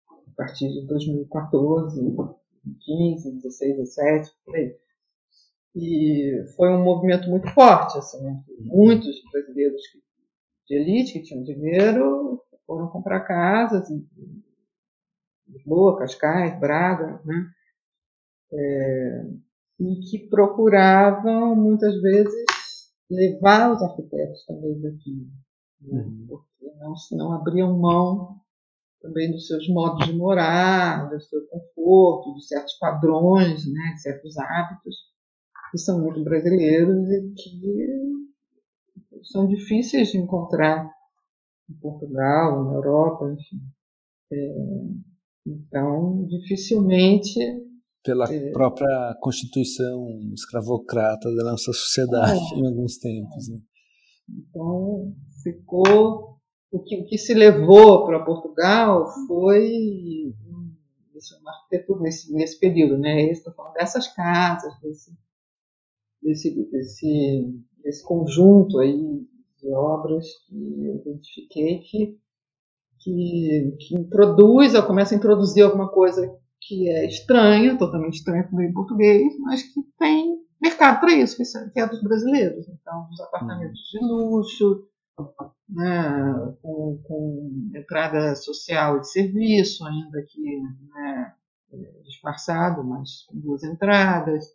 A partir de 2014, 2015, 16, 17, por aí. E foi um movimento muito forte, assim, né? muitos brasileiros de elite que tinham dinheiro foram comprar casas em Lisboa, Cascais, Braga, né? É, e que procuravam muitas vezes levar os arquitetos também daqui, né? uhum. porque não, não abriam mão também dos seus modos de morar, do seu conforto, de certos padrões, né, de certos hábitos que são muito brasileiros e que são difíceis de encontrar em Portugal, na Europa, enfim. É, então, dificilmente pela é. própria constituição escravocrata da nossa sociedade é. em alguns tempos. Né? Então, ficou. O que, o que se levou para Portugal foi uma arquitetura nesse, nesse período, né? Estou falando dessas casas, desse, desse, desse, desse conjunto aí de obras que eu identifiquei que, que, que introduz, ou começa a introduzir alguma coisa que é estranha, totalmente estranha para o meio português, mas que tem mercado para isso, que é dos brasileiros. Então, os apartamentos de luxo, né, com, com, entrada social e de serviço, ainda que né, disfarçado, mas com duas entradas,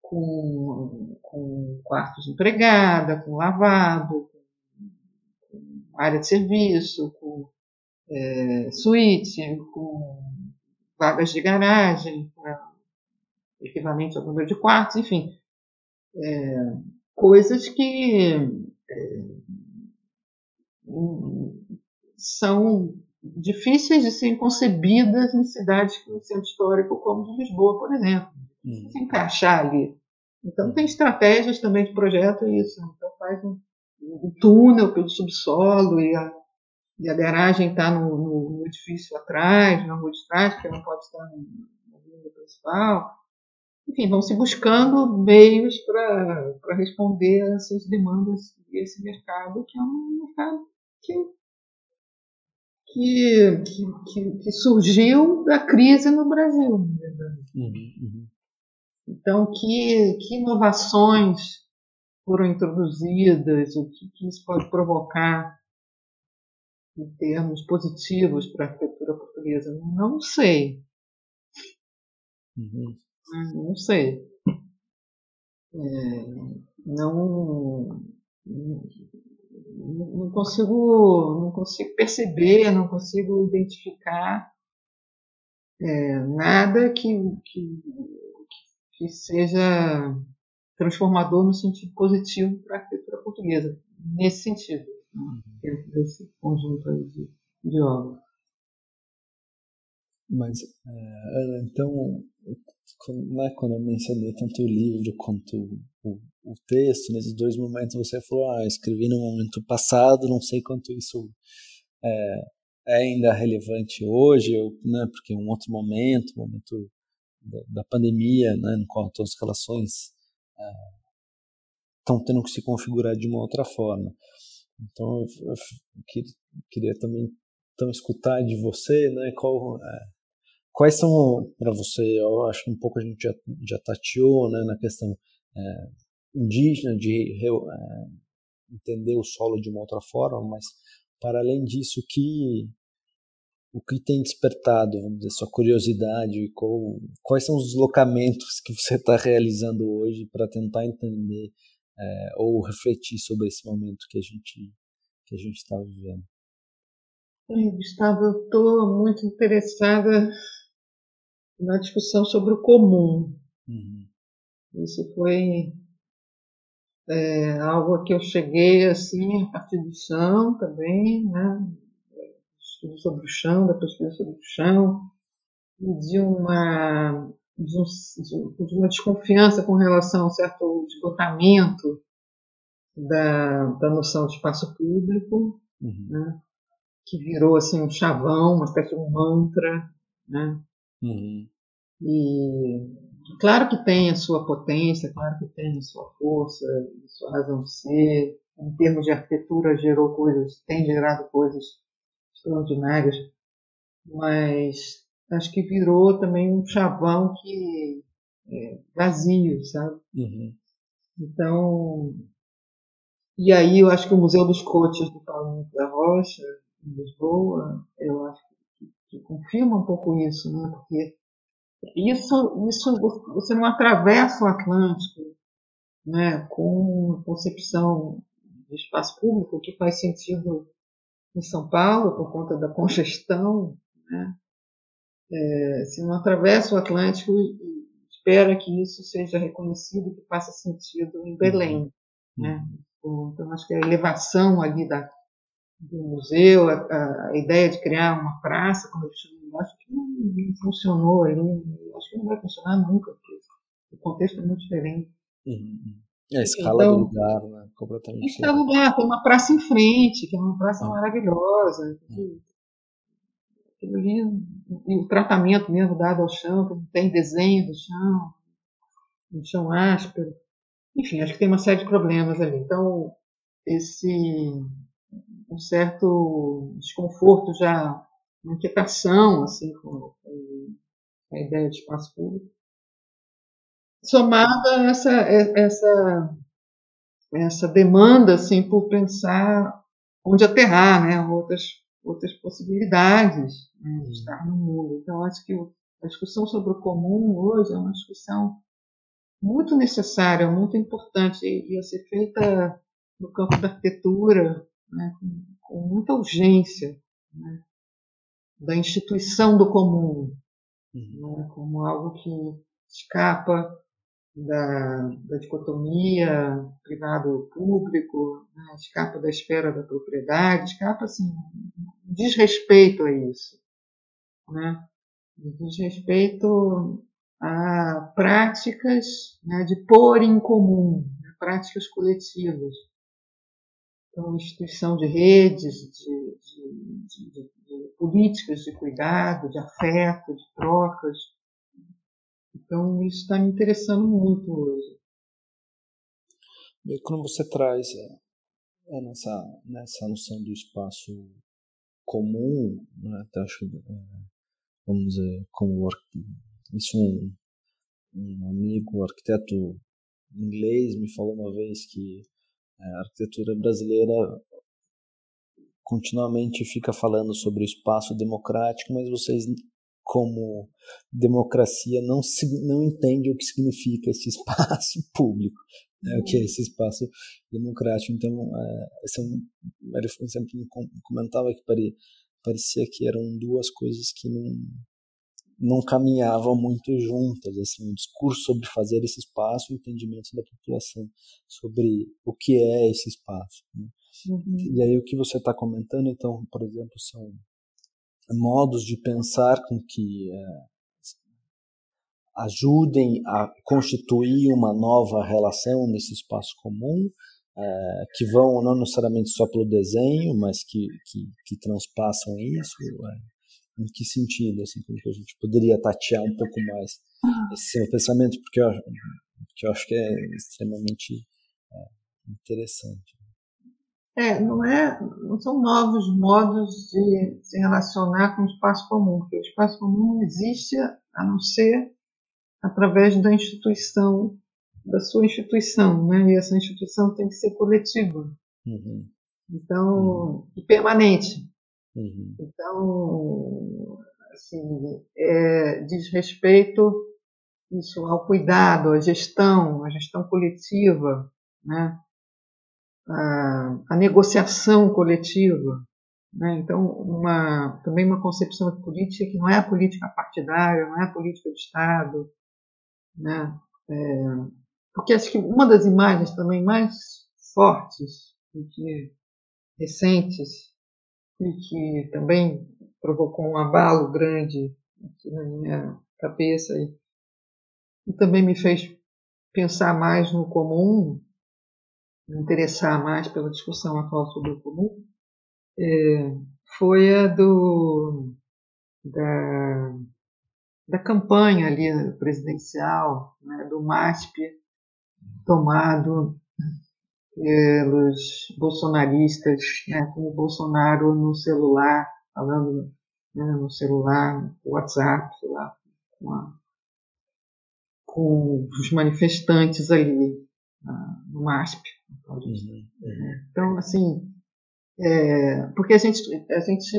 com, com quartos de empregada, com lavabo, com área de serviço, com é, suíte, com vagas de garagem, equivalente ao número de quartos, enfim. É, coisas que é, são difíceis de serem concebidas em cidades como o centro histórico como de Lisboa, por exemplo. Uhum. Se encaixar ali. Então tem estratégias também de projeto isso. Então faz um, um túnel pelo subsolo e a, e a garagem está no, no, no, edifício atrás, na rua de trás, porque não pode estar na linha principal. Enfim, vão se buscando meios para responder a essas demandas desse mercado, que é um mercado que que, que, que, surgiu da crise no Brasil, na verdade. Uhum, uhum. Então, que, que inovações foram introduzidas, o que, que isso pode provocar em termos positivos para a arquitetura portuguesa? Não sei. Uhum. Não sei. É, não, não consigo, não consigo perceber, não consigo identificar é, nada que, que, que seja transformador no sentido positivo para a arquitetura portuguesa, nesse sentido, dentro desse conjunto de, de obras. Mas, é, então, né, quando eu mencionei tanto o livro quanto o, o, texto, nesses dois momentos você falou, ah, escrevi no momento passado, não sei quanto isso é, é ainda relevante hoje, eu, né, porque é um outro momento, momento da, da pandemia, né, no qual as relações estão é, tendo que se configurar de uma outra forma. Então, eu, queria também então, escutar de você, né, qual é, Quais são, para você, eu acho que um pouco a gente já, já tateou né, na questão é, indígena, de é, entender o solo de uma outra forma, mas para além disso, o que, o que tem despertado, vamos dizer, sua curiosidade, qual, quais são os deslocamentos que você está realizando hoje para tentar entender é, ou refletir sobre esse momento que a gente que a gente está vivendo? Gustavo, eu estou muito interessada na discussão sobre o comum. Uhum. Isso foi é, algo que eu cheguei assim a partir do chão também, né? Estudo sobre o chão, da pesquisa sobre o chão, e de uma, de, um, de uma desconfiança com relação a um certo esgotamento da, da noção de espaço público, uhum. né? que virou assim um chavão, uma espécie de um mantra, né? Uhum. E claro que tem a sua potência, claro que tem a sua força, a sua razão de ser. Em termos de arquitetura, gerou coisas, tem gerado coisas extraordinárias, mas acho que virou também um chavão que é vazio, sabe? Uhum. Então, e aí eu acho que o Museu dos Cotes do Paulo da Rocha, em Lisboa, eu acho que, que confirma um pouco isso, né? Porque isso, isso você não atravessa o Atlântico né, com concepção de espaço público que faz sentido em São Paulo por conta da congestão. Né? É, se não atravessa o Atlântico e espera que isso seja reconhecido e que faça sentido em Belém. Uhum. Né? Então, acho que a elevação ali da, do museu, a, a, ideia de criar uma praça, como eu chamo, acho que não, não, funcionou ali, acho que não vai funcionar nunca, porque o contexto é muito diferente. Uhum. É a escala então, do lugar, né? Completamente. A escala do lugar, tem uma praça em frente, que é uma praça ah. maravilhosa. Uhum. E o tratamento mesmo dado ao chão, tem desenho do chão, um chão áspero. Enfim, acho que tem uma série de problemas ali. Então, esse um certo desconforto já, uma inquietação assim, com, a ideia de espaço público. Somada essa, essa, essa demanda assim, por pensar onde aterrar, né? outras, outras possibilidades né, de estar no mundo. Então, acho que a discussão sobre o comum hoje é uma discussão muito necessária, muito importante, e a ser feita no campo da arquitetura, né, com, com muita urgência né, da instituição do comum, uhum. né, como algo que escapa da, da dicotomia privado-público, né, escapa da esfera da propriedade, escapa assim, desrespeito a isso. Né, desrespeito a práticas né, de pôr em comum, né, práticas coletivas. Então, instituição de redes, de, de, de, de, políticas de cuidado, de afeto, de trocas. Então, isso está me interessando muito hoje. E quando você traz é, nessa, nessa noção do espaço comum, né, acho é, vamos dizer, como isso um, um amigo, um arquiteto inglês, me falou uma vez que a arquitetura brasileira continuamente fica falando sobre o espaço democrático, mas vocês, como democracia, não, não entendem o que significa esse espaço público, né, o que é esse espaço democrático. Então, é, um, ele sempre comentava que parecia que eram duas coisas que não não caminhavam muito juntas, assim, o discurso sobre fazer esse espaço, o entendimento da população sobre o que é esse espaço. Né? Uhum. E aí o que você está comentando, então, por exemplo, são modos de pensar com que é, ajudem a constituir uma nova relação nesse espaço comum, é, que vão não necessariamente só pelo desenho, mas que, que, que transpassam isso. É em que sentido, assim, como que a gente poderia tatear um pouco mais esse seu pensamento, porque eu, porque eu acho que é extremamente interessante. É, não é, não são novos modos de se relacionar com o espaço comum, porque o espaço comum não existe a não ser através da instituição, da sua instituição, né? E essa instituição tem que ser coletiva. Uhum. Então, uhum. e permanente. Uhum. Então, assim, é, diz respeito isso ao cuidado, à gestão, à gestão coletiva, né? A, a negociação coletiva. Né? Então, uma, também uma concepção de política que não é a política partidária, não é a política de Estado. Né? É, porque acho que uma das imagens também mais fortes e recentes e que também provocou um abalo grande aqui na minha cabeça e, e também me fez pensar mais no comum, me interessar mais pela discussão atual sobre o comum, é, foi a do da, da campanha ali presidencial, né, do MASP tomado pelos bolsonaristas, né, com o Bolsonaro no celular, falando né, no celular, WhatsApp, sei lá, com, a, com os manifestantes ali no MASP. Uhum, uhum. Então, assim, é, porque a gente, a gente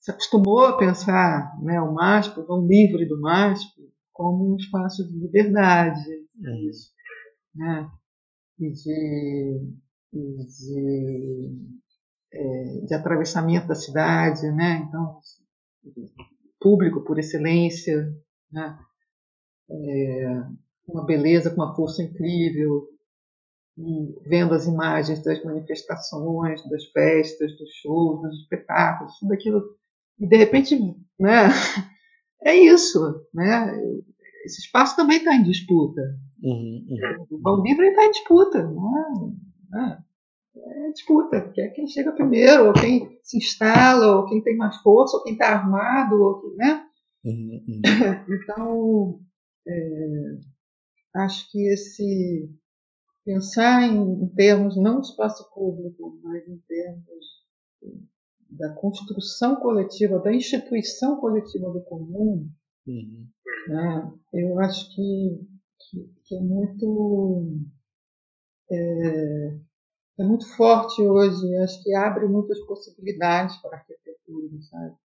se acostumou a pensar né, o MASP, o vão livre do MASP, como um espaço de liberdade, uhum. né? e de, e de, é, de atravessamento da cidade, né? Então, público por excelência, né? É, uma beleza com uma força incrível, e vendo as imagens das manifestações, das festas, dos shows, dos espetáculos, tudo aquilo, e de repente, né? É isso, né? Esse espaço também está em disputa, Uhum, uhum. O Livre está em disputa, não é, é, é disputa, que é quem chega primeiro, ou quem se instala, ou quem tem mais força, ou quem está armado, ou quem, né? Uhum, uhum. então, é, acho que esse pensar em, termos não de espaço público, mas em termos da construção coletiva, da instituição coletiva do comum, uhum. né, eu acho que que, que é muito é, é, muito forte hoje, acho que abre muitas possibilidades para a arquitetura, sabe?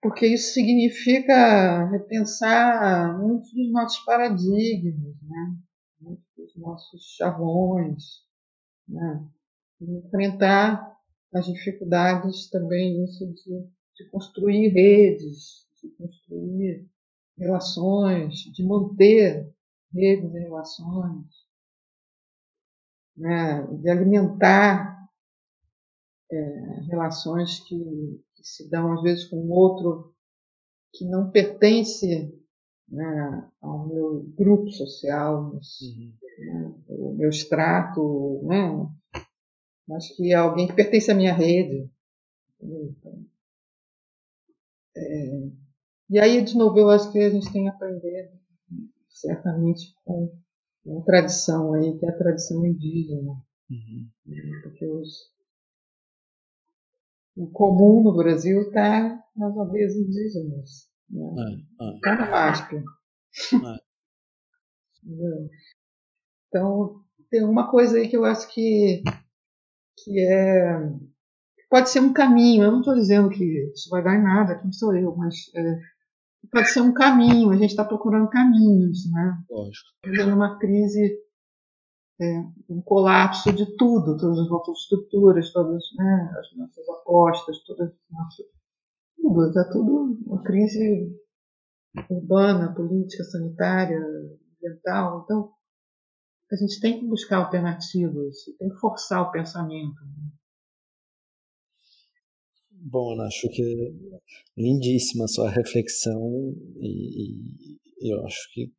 Porque isso significa repensar muitos dos nossos paradigmas, né? Muitos dos nossos chavões, né? enfrentar as dificuldades também isso de, de construir redes, de construir relações, de manter redes e relações, né, de alimentar é, relações que, que, se dão às vezes com outro que não pertence né, ao meu grupo social, uhum. né, o meu extrato, né, mas que é alguém que pertence à minha rede. Então, é, e aí, de novo, eu acho que a gente tem a aprender, certamente, com uma tradição aí, que é a tradição indígena. Uhum. Porque os, o comum no Brasil está nas aldeias indígenas. É, é. máscara. É. então, tem uma coisa aí que eu acho que, que é pode ser um caminho. Eu não estou dizendo que isso vai dar em nada, quem sou eu, mas é, pode ser um caminho. A gente está procurando caminhos, né? Lógico. Vivendo uma crise, é, um colapso de tudo, todas as nossas estruturas, todas né, as nossas apostas, todas as nossas, tudo, está tudo uma crise urbana, política, sanitária, ambiental. Então, a gente tem que buscar alternativas, tem que forçar o pensamento. Né? Bom, acho que é lindíssima a sua reflexão e, e, eu acho que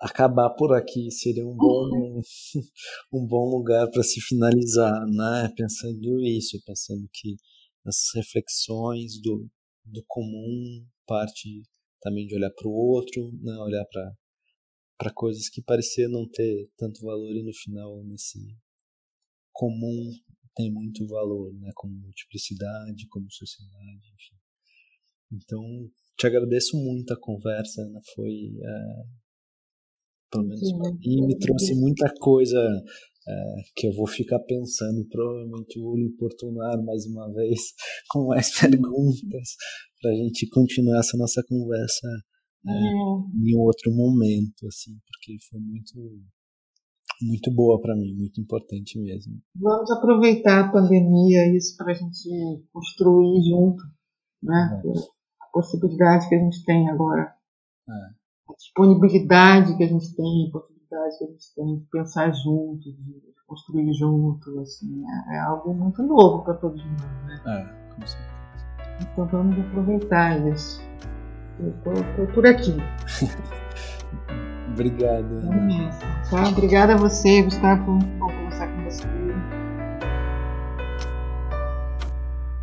acabar por aqui seria um bom um bom lugar para se finalizar, né? Pensando isso, pensando que as reflexões do, do comum parte também de olhar para o outro, né? Olhar para para coisas que pareciam não ter tanto valor e no final nesse comum tem muito valor, né? Como multiplicidade, como sociedade, enfim. Então, te agradeço muito a conversa, Ana. Foi, é, pelo menos para mim, me trouxe muita coisa é, que eu vou ficar pensando e provavelmente vou lhe importunar mais uma vez com mais perguntas para a gente continuar essa nossa conversa é, em outro momento, assim, porque foi muito muito boa para mim, muito importante mesmo. Vamos aproveitar a pandemia isso para a gente construir junto, né? É. A possibilidade que a gente tem agora, é. a disponibilidade que a gente tem, a possibilidade que a gente tem de pensar junto, de construir junto, assim, é, é algo muito novo para todos nós, né? É, com certeza. Então vamos aproveitar isso. Eu estou por aqui. Obrigado. Tá? Obrigada a você, Gustavo. Bom conversar com você.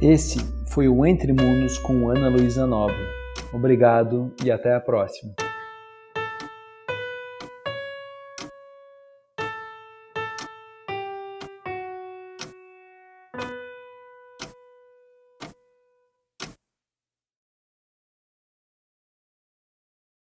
Esse foi o Entre Mundos com Ana Luísa Nova. Obrigado e até a próxima.